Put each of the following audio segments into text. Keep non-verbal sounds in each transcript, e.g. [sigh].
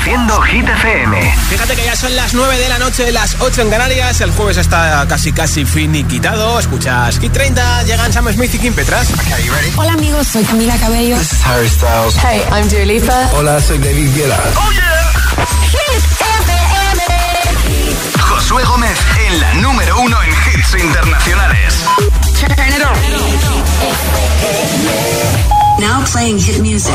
Produciendo Hit FM. Fíjate que ya son las 9 de la noche, las 8 en Canarias. El jueves está casi casi finiquitado. Escuchas Hit 30, llegan Sam Smith y Kim Petras. Hola amigos, soy Camila Cabello. This is Harry Styles. Hey, I'm Dua Lipa. Hola, soy David Guetta. Oh yeah. Hit FM. Josué Gómez en la número uno en hits internacionales. Turn it on. Now playing hit music.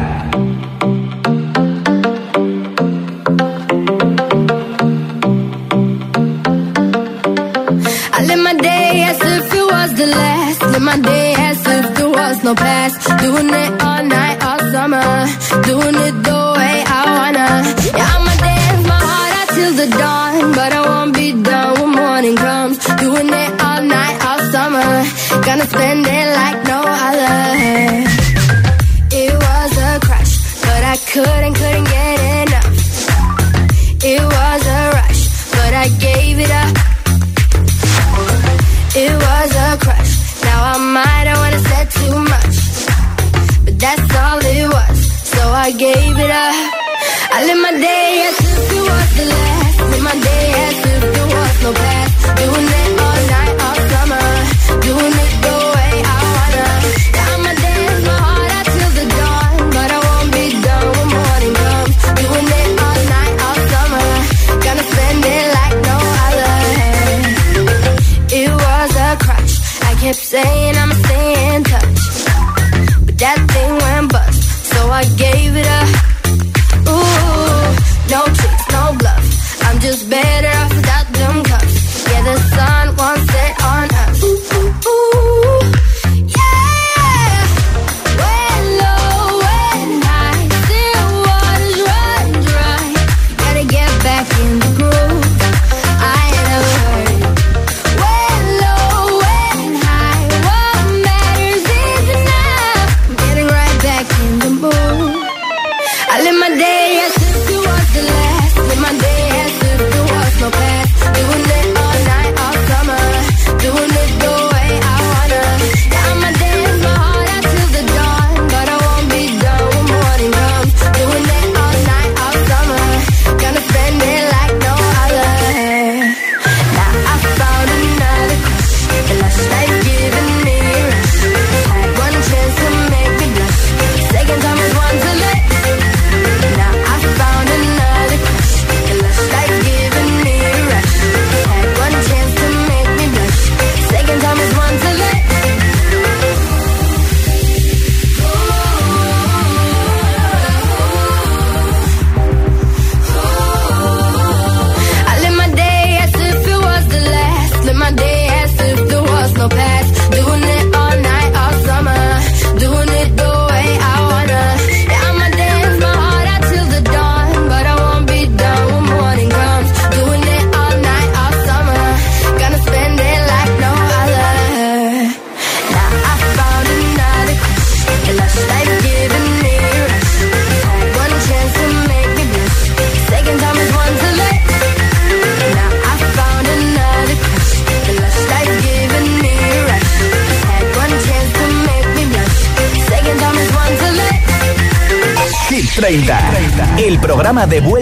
spend it.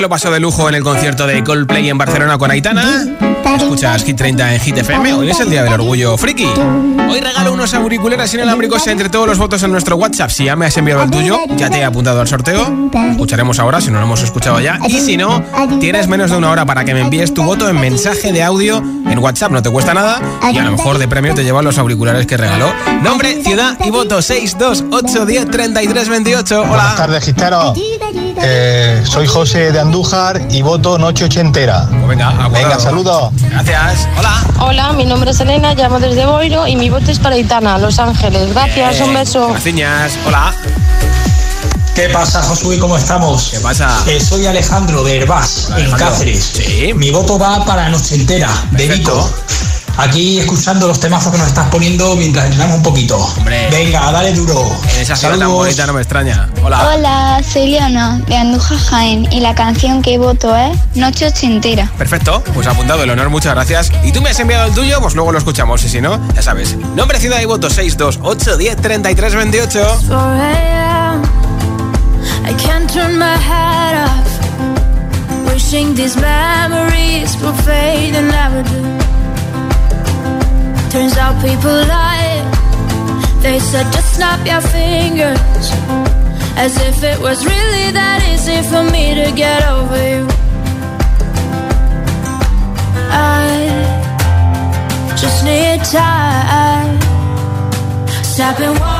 lo pasó de lujo en el concierto de Coldplay en Barcelona con Aitana. Escuchas Hit 30 en Hit FM. Hoy es el día del orgullo friki. Hoy regalo unos auriculares inalámbricos entre todos los votos en nuestro WhatsApp. Si ya me has enviado el tuyo, ya te he apuntado al sorteo. Lo escucharemos ahora, si no lo hemos escuchado ya. Y si no, tienes menos de una hora para que me envíes tu voto en mensaje de audio en WhatsApp. No te cuesta nada. Y a lo mejor de premio te llevan los auriculares que regaló. Nombre, ciudad y voto 628 10 33 28. Buenas Hola. tardes, Gistero. Eh, soy José de Andújar y voto Noche Ochentera. Pues venga. Venga, saludos. Gracias. Hola. Hola, mi nombre es Elena, llamo desde Boiro y mi voto es para Itana, Los Ángeles. Gracias, un beso. Gracias. Hola. ¿Qué pasa, Josué? ¿Cómo estamos? ¿Qué pasa? Eh, soy Alejandro de Herbás, en. Cáceres. Sí. Mi voto va para Noche Entera, de Perfecto. Vico. Aquí escuchando los temazos que nos estás poniendo mientras entrenamos un poquito. Hombre. Venga, dale duro. En esa ciudad tan bonita no me extraña. Hola. Hola, soy Leona de Andújar Jaén y la canción que voto es Noche Ochentera. Perfecto, pues apuntado el honor, muchas gracias. Y tú me has enviado el tuyo, pues luego lo escuchamos. Y si no, ya sabes. Nombre, ciudad y voto 628 10 33 28. 4 a.m. I can't turn my head off. Wishing these memories will fade and never do. Turns out people lie. They said just snap your fingers. As if it was really that easy for me to get over you. I just need time. One, two.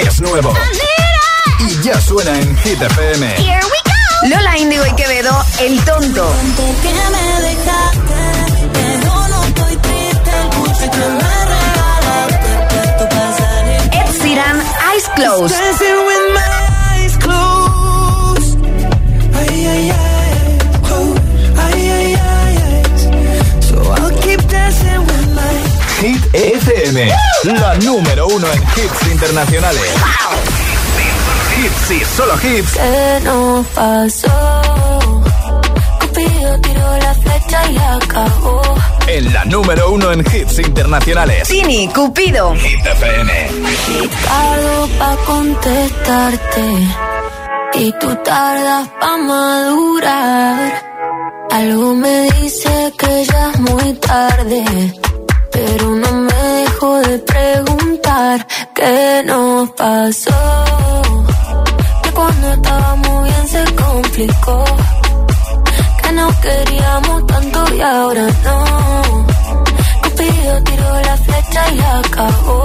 es nuevo. Y ya suena en Hit FM. Here we go. Lola Índigo y Quevedo, El Tonto. Ed Sheeran, Eyes Closed. Hit FM, la número uno en hits internacionales. Hits y solo hits. ¿Qué nos pasó? Cupido tiró la flecha y acabó. En la número uno en hits internacionales. Tini, Cupido. Hit FM. Tardo pa' contestarte y tú tardas pa' madurar. Algo me dice que ya es muy tarde, dejo de preguntar qué nos pasó. Que cuando estábamos bien se complicó, que no queríamos tanto y ahora no. Cupido tiró la flecha y acabó.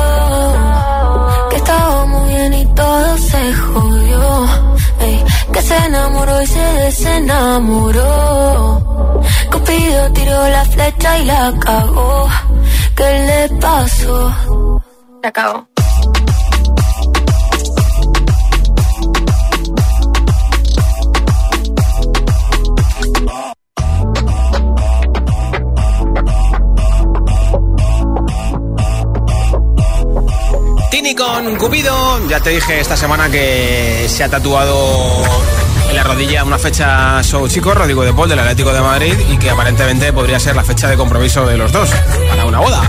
Se enamoró y se desenamoró. Cupido tiró la flecha y la cagó. ¿Qué le pasó? La cagó. Tini con Cupido. Ya te dije esta semana que se ha tatuado en la rodilla una fecha show chico, Rodrigo de Paul del Atlético de Madrid y que aparentemente podría ser la fecha de compromiso de los dos para una boda.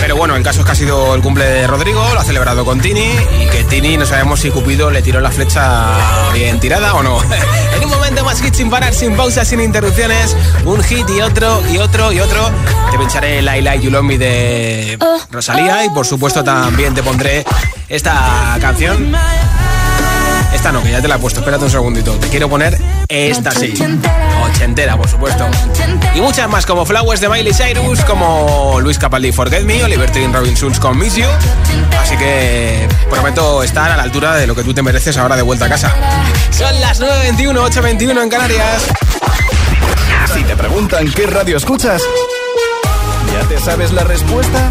Pero bueno, el caso es que ha sido el cumple de Rodrigo, lo ha celebrado con Tini y que Tini no sabemos si Cupido le tiró la flecha bien tirada o no. [laughs] en un momento más hit sin parar, sin pausas, sin interrupciones, un hit y otro y otro y otro. Te pincharé el I Like You Love Me de Rosalía y por supuesto también te pondré esta canción. Esta no, que ya te la he puesto, espérate un segundito. Te quiero poner esta sí. Ochentera, por supuesto. Y muchas más, como Flowers de Miley Cyrus, como Luis Capaldi Forget Me, o Liberty Robinsons con Miss You. Así que prometo estar a la altura de lo que tú te mereces ahora de vuelta a casa. Son las 9.21, 8.21 en Canarias. Si te preguntan qué radio escuchas, ¿ya te sabes la respuesta?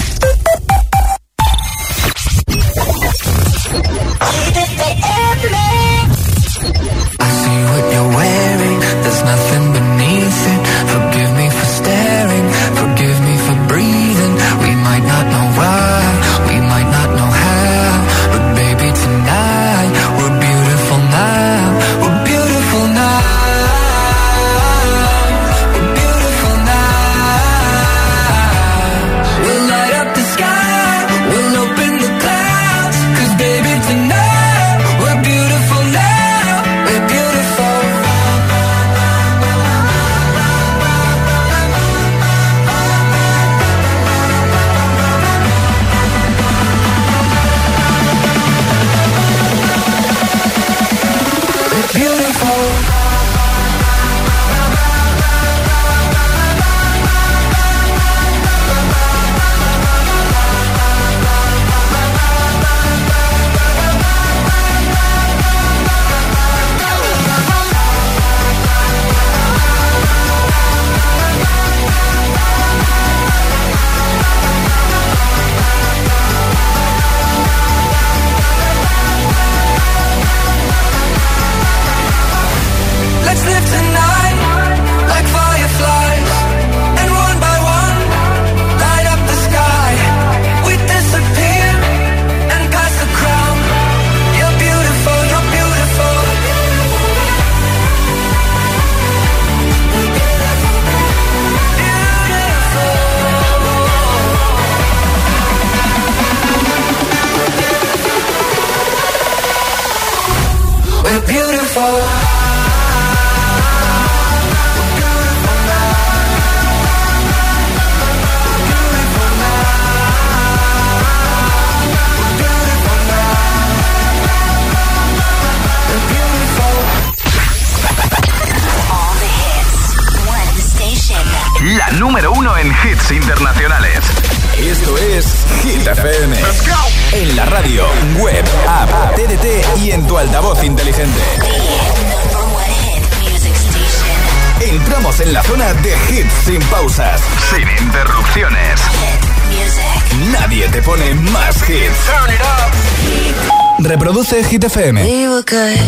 Reproduce Hit FM. We were good,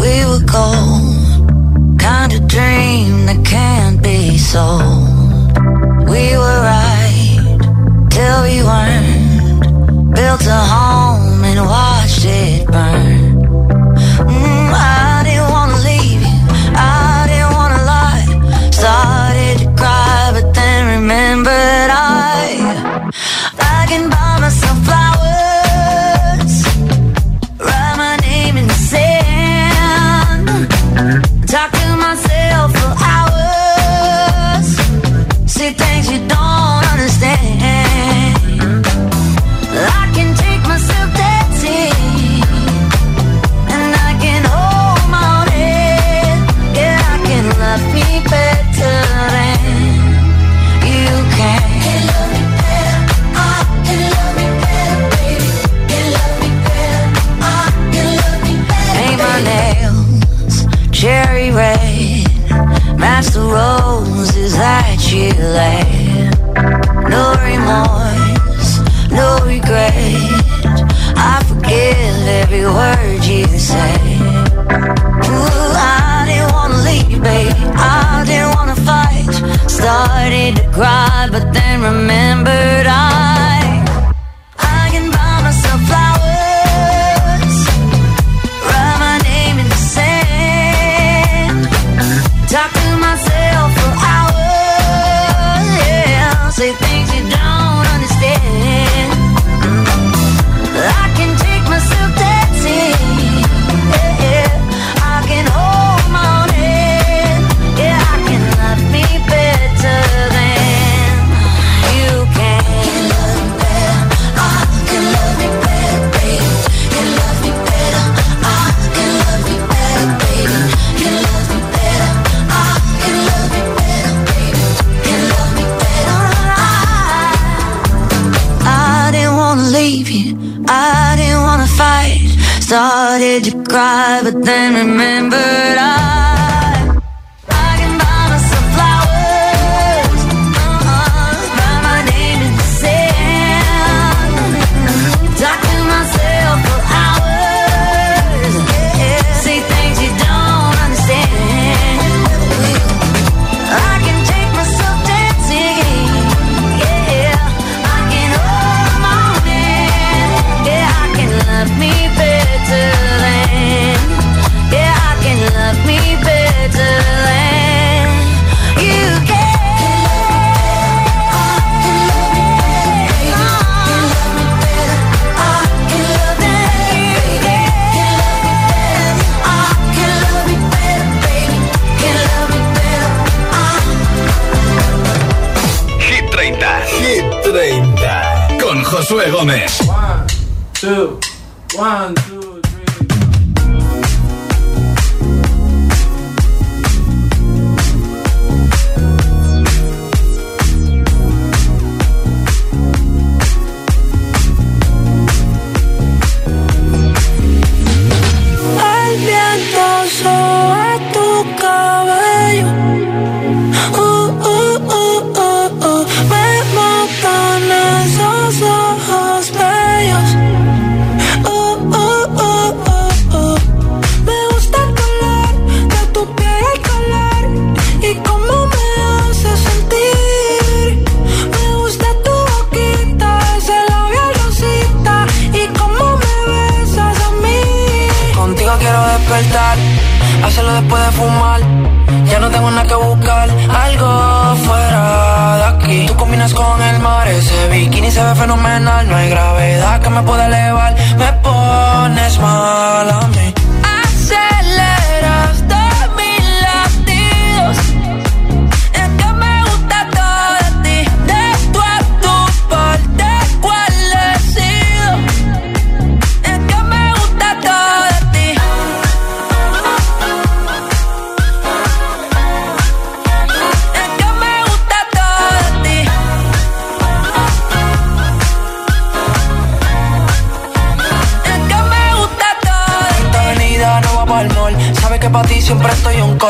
we were gold. Kind of dream that can't be sold. We were right till we weren't. Built a home and watched it burn. No remorse, no regret. I forgive every word you. Ooh, I didn't wanna leave. I didn't wanna fight. Started to cry, but then remembered I. but then remember.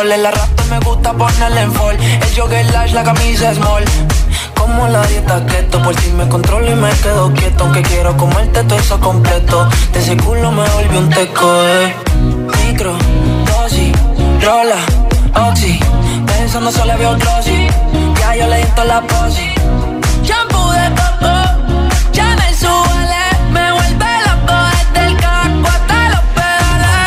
Call. La rap me gusta ponerle en fall. El jogger lash, la camisa small. Como la dieta keto, por si me controlo y me quedo quieto. Aunque quiero comerte todo eso completo. De ese culo me volvió un teco, eh. Micro, dosis, rola, oxi. Pensando solo había otro sí. Ya yo le di la posi.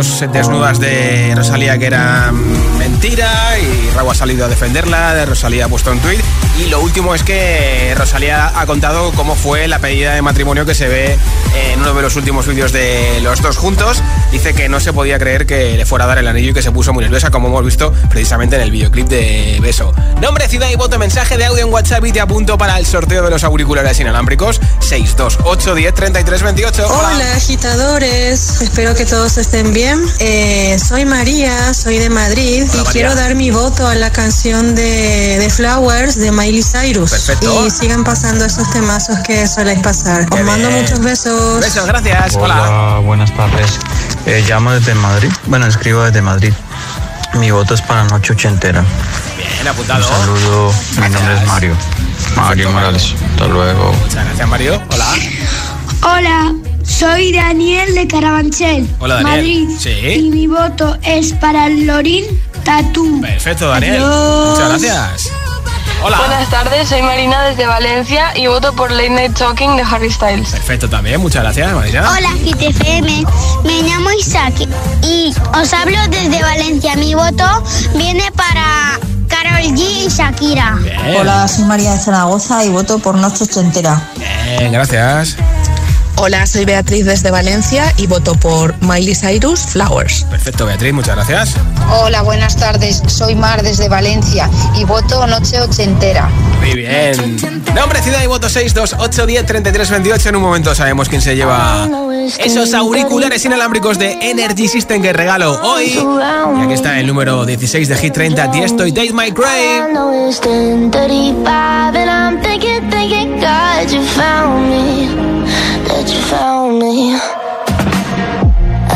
Desnudas de Rosalía que era mentira y Raúl ha salido a defenderla, de Rosalía ha puesto un tweet y lo último es que Rosalía ha contado cómo fue la pedida de matrimonio que se ve en uno de los últimos vídeos de los dos juntos. Dice que no se podía creer que le fuera a dar el anillo y que se puso muy nerviosa como hemos visto precisamente en el videoclip de Beso. Nombre, ciudad y voto, mensaje de audio en WhatsApp y te apunto para el sorteo de los auriculares inalámbricos 628 10 33 28. Hola agitadores, espero que todos estén bien. Eh, soy María, soy de Madrid y María. quiero dar mi voto a la canción de, de Flowers de Miley Cyrus. Perfecto. Y sigan pasando esos temazos que soléis pasar. Os mando muchos besos. Besos, gracias. Hola. Hola, buenas tardes. Eh, llamo desde Madrid. Bueno, escribo desde Madrid. Mi voto es para Noche Ochentera. Bien apuntado. Un saludo. Mi nombre es Mario. Mario Morales. Hasta luego. Muchas gracias, Mario. Hola. Hola, soy Daniel de Carabanchel, Hola, Daniel. Madrid. Sí. Y mi voto es para Lorín Tatú. Perfecto, Daniel. Adiós. Muchas gracias. Hola. Buenas tardes, soy Marina desde Valencia y voto por Late Night Talking de Harry Styles. Perfecto también, muchas gracias, Marina. Hola, GTFM. Me llamo Isaac y os hablo desde Valencia. Mi voto viene para Carol G y Shakira. Hola, soy María de Zaragoza y voto por Noche Ochentera. Bien, gracias. Hola, soy Beatriz desde Valencia y voto por Miley Cyrus Flowers. Perfecto, Beatriz, muchas gracias. Hola, buenas tardes. Soy Mar desde Valencia y voto Noche Ochentera. Muy bien. Nombre, ciudad y voto 628 10 33 28. En un momento sabemos quién se lleva esos auriculares inalámbricos de Energy System que regalo hoy. Y aquí está el número 16 de Hit 30, Tiesto y Date My Grave. I know it's 10:35 and I'm thinking, thinking, God, you found me.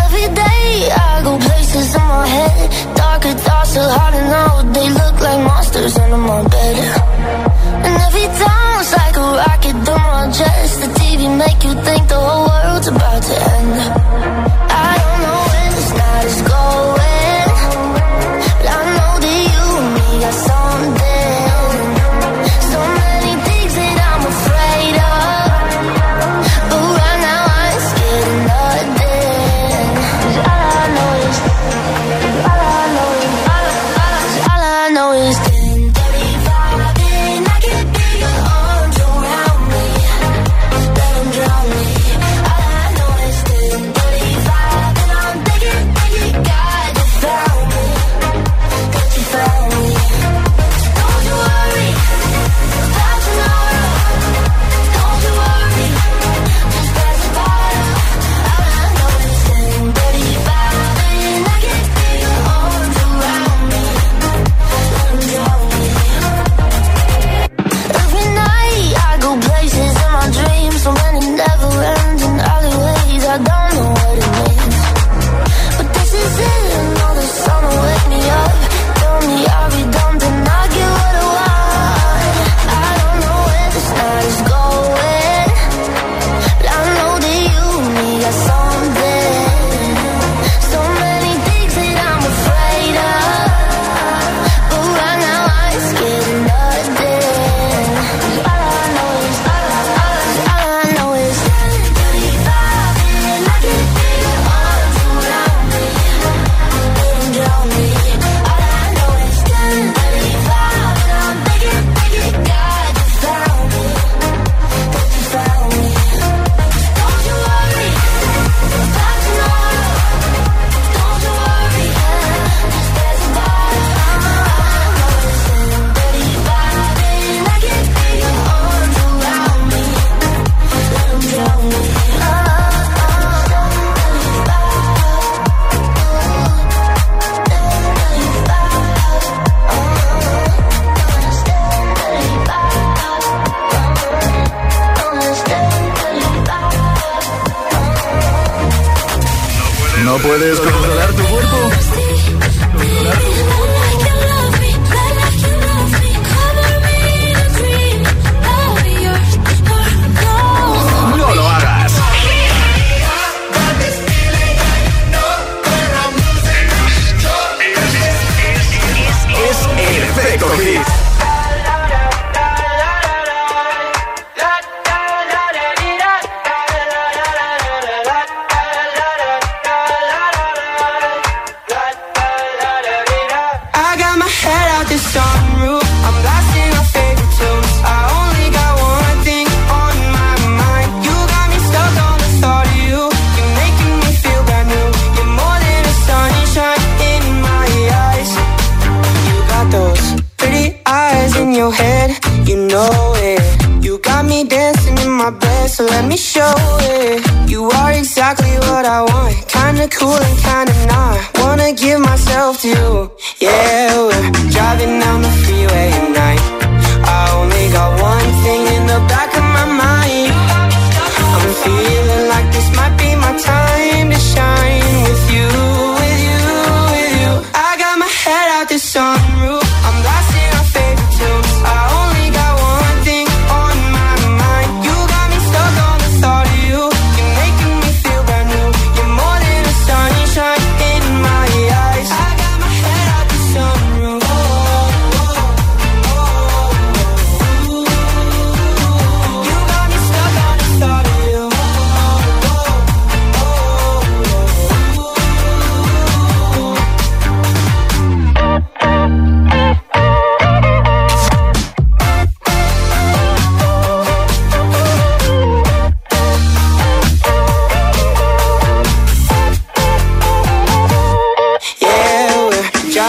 Every day I go places in my head, darker thoughts are hard to. They look like monsters under my bed. And every time it's like a rocket through my chest. The TV make you think the whole world's about to end. I don't know when this night is going,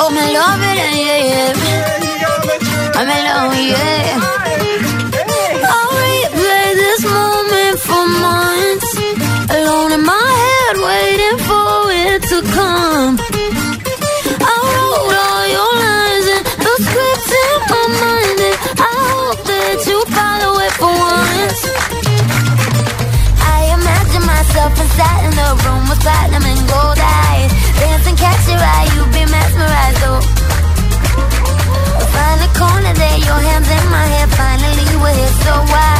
Oh, my love it, in. I replay this moment for months. Alone in my head, waiting for it to come. I wrote all your lines and the in my mind. And I hope that you follow it for once. I imagine myself inside in room with platinum so why?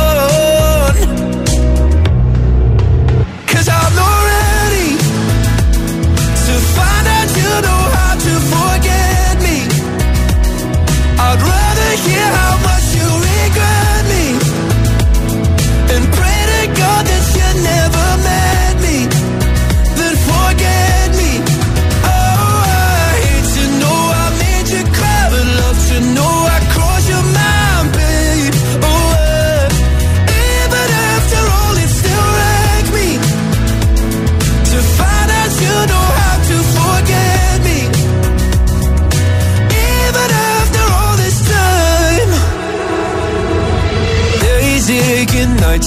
Cause I'm not ready to find out you know how to forget me. I'd rather hear how much.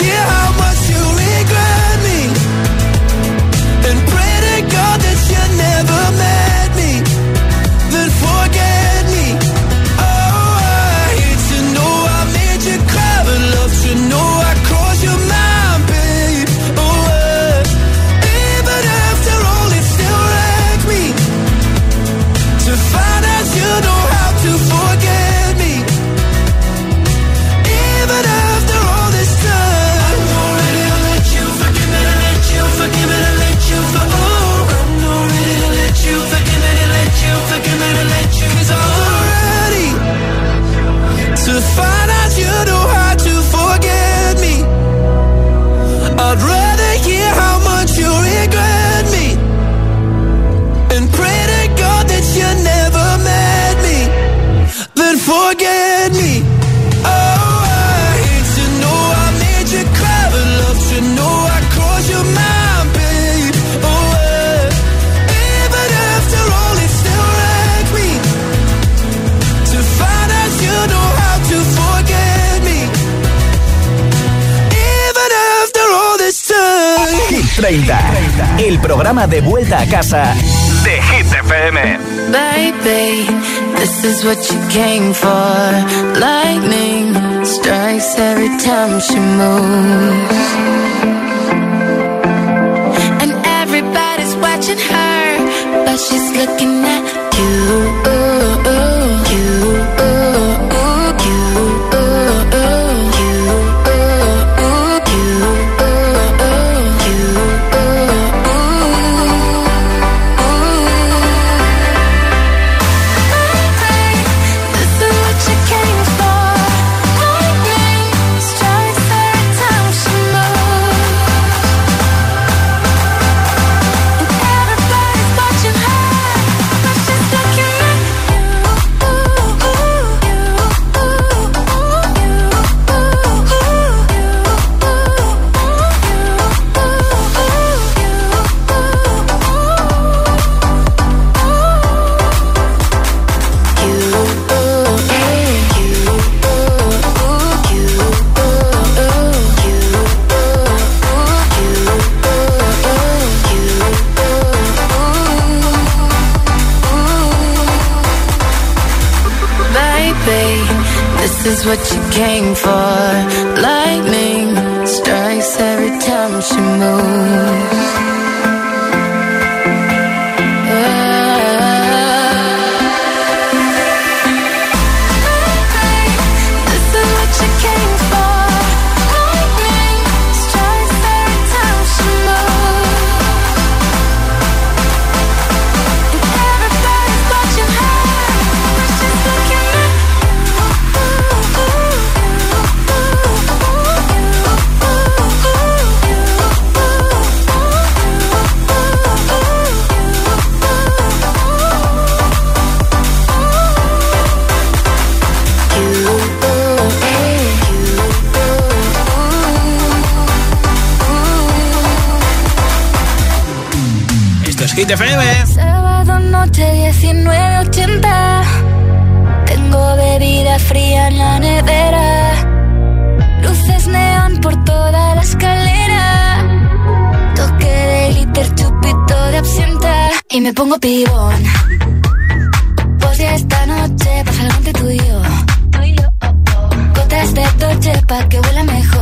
hear how me pongo pibón. Pues ya esta noche pasa algo entre tú y yo. Gotas de Dolce pa' que huela mejor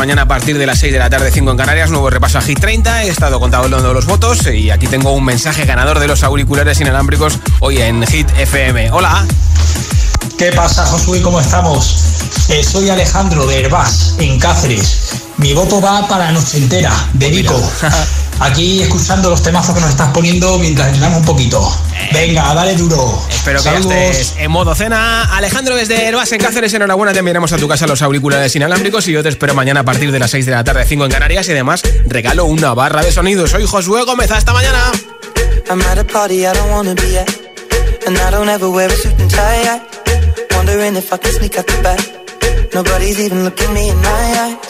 Mañana a partir de las 6 de la tarde, 5 en Canarias. Nuevo repaso a Hit 30. He estado contando los votos y aquí tengo un mensaje ganador de los auriculares inalámbricos hoy en Hit FM. Hola. ¿Qué pasa, Josué? ¿Cómo estamos? Eh, soy Alejandro de Herbás, en Cáceres. Mi voto va para Noche Entera, de Vico. [laughs] Aquí escuchando los temazos que nos estás poniendo mientras entrenamos un poquito. Venga, dale duro. Espero que ya estés en modo cena. Alejandro desde Herbás en Cáceres, enhorabuena. Te enviaremos a tu casa los auriculares inalámbricos y yo te espero mañana a partir de las 6 de la tarde, 5 en Canarias. Y además regalo una barra de sonido. Soy Josué Gómez. Hasta mañana. I'm at a party I don't wanna be at. And I don't ever wear a suit and tie. Wondering if I can sneak out the back. Nobody's even looking me in my eyes.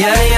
That maybe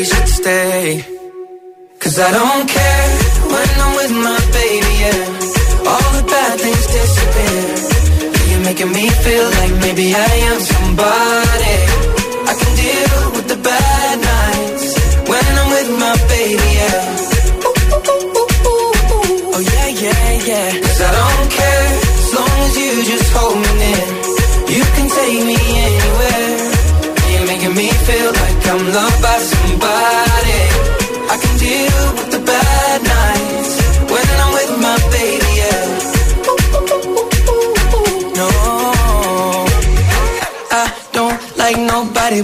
you should stay. Cause I don't care when I'm with my baby, yeah. All the bad things disappear. You're making me feel like maybe I am somebody. I can deal with the bad nights when I'm with my baby.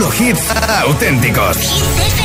solo hits auténticos.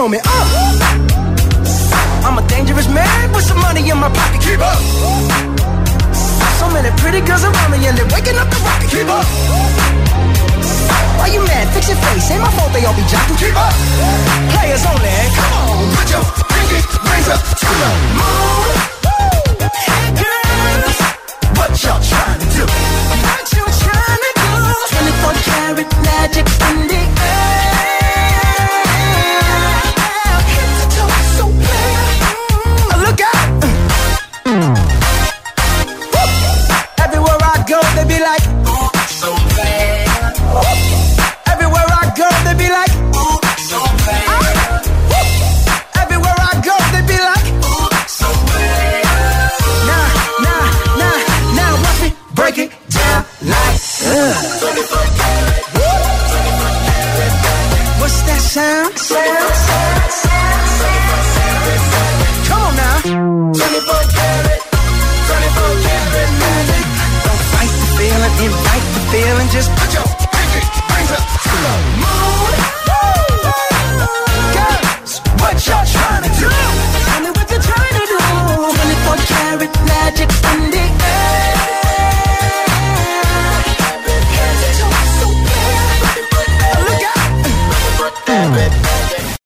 throw me up. I'm a dangerous man with some money in my pocket. Keep up. So many pretty girls around me and they're waking up the rocket. Keep up. Why you mad? Fix your face. Ain't my fault they all be jocking. Keep up. Players only. Come on, put your pinky rings up to the moon. Hey girls, what y'all trying to do? What you trying to do? 24 karat magic in the air.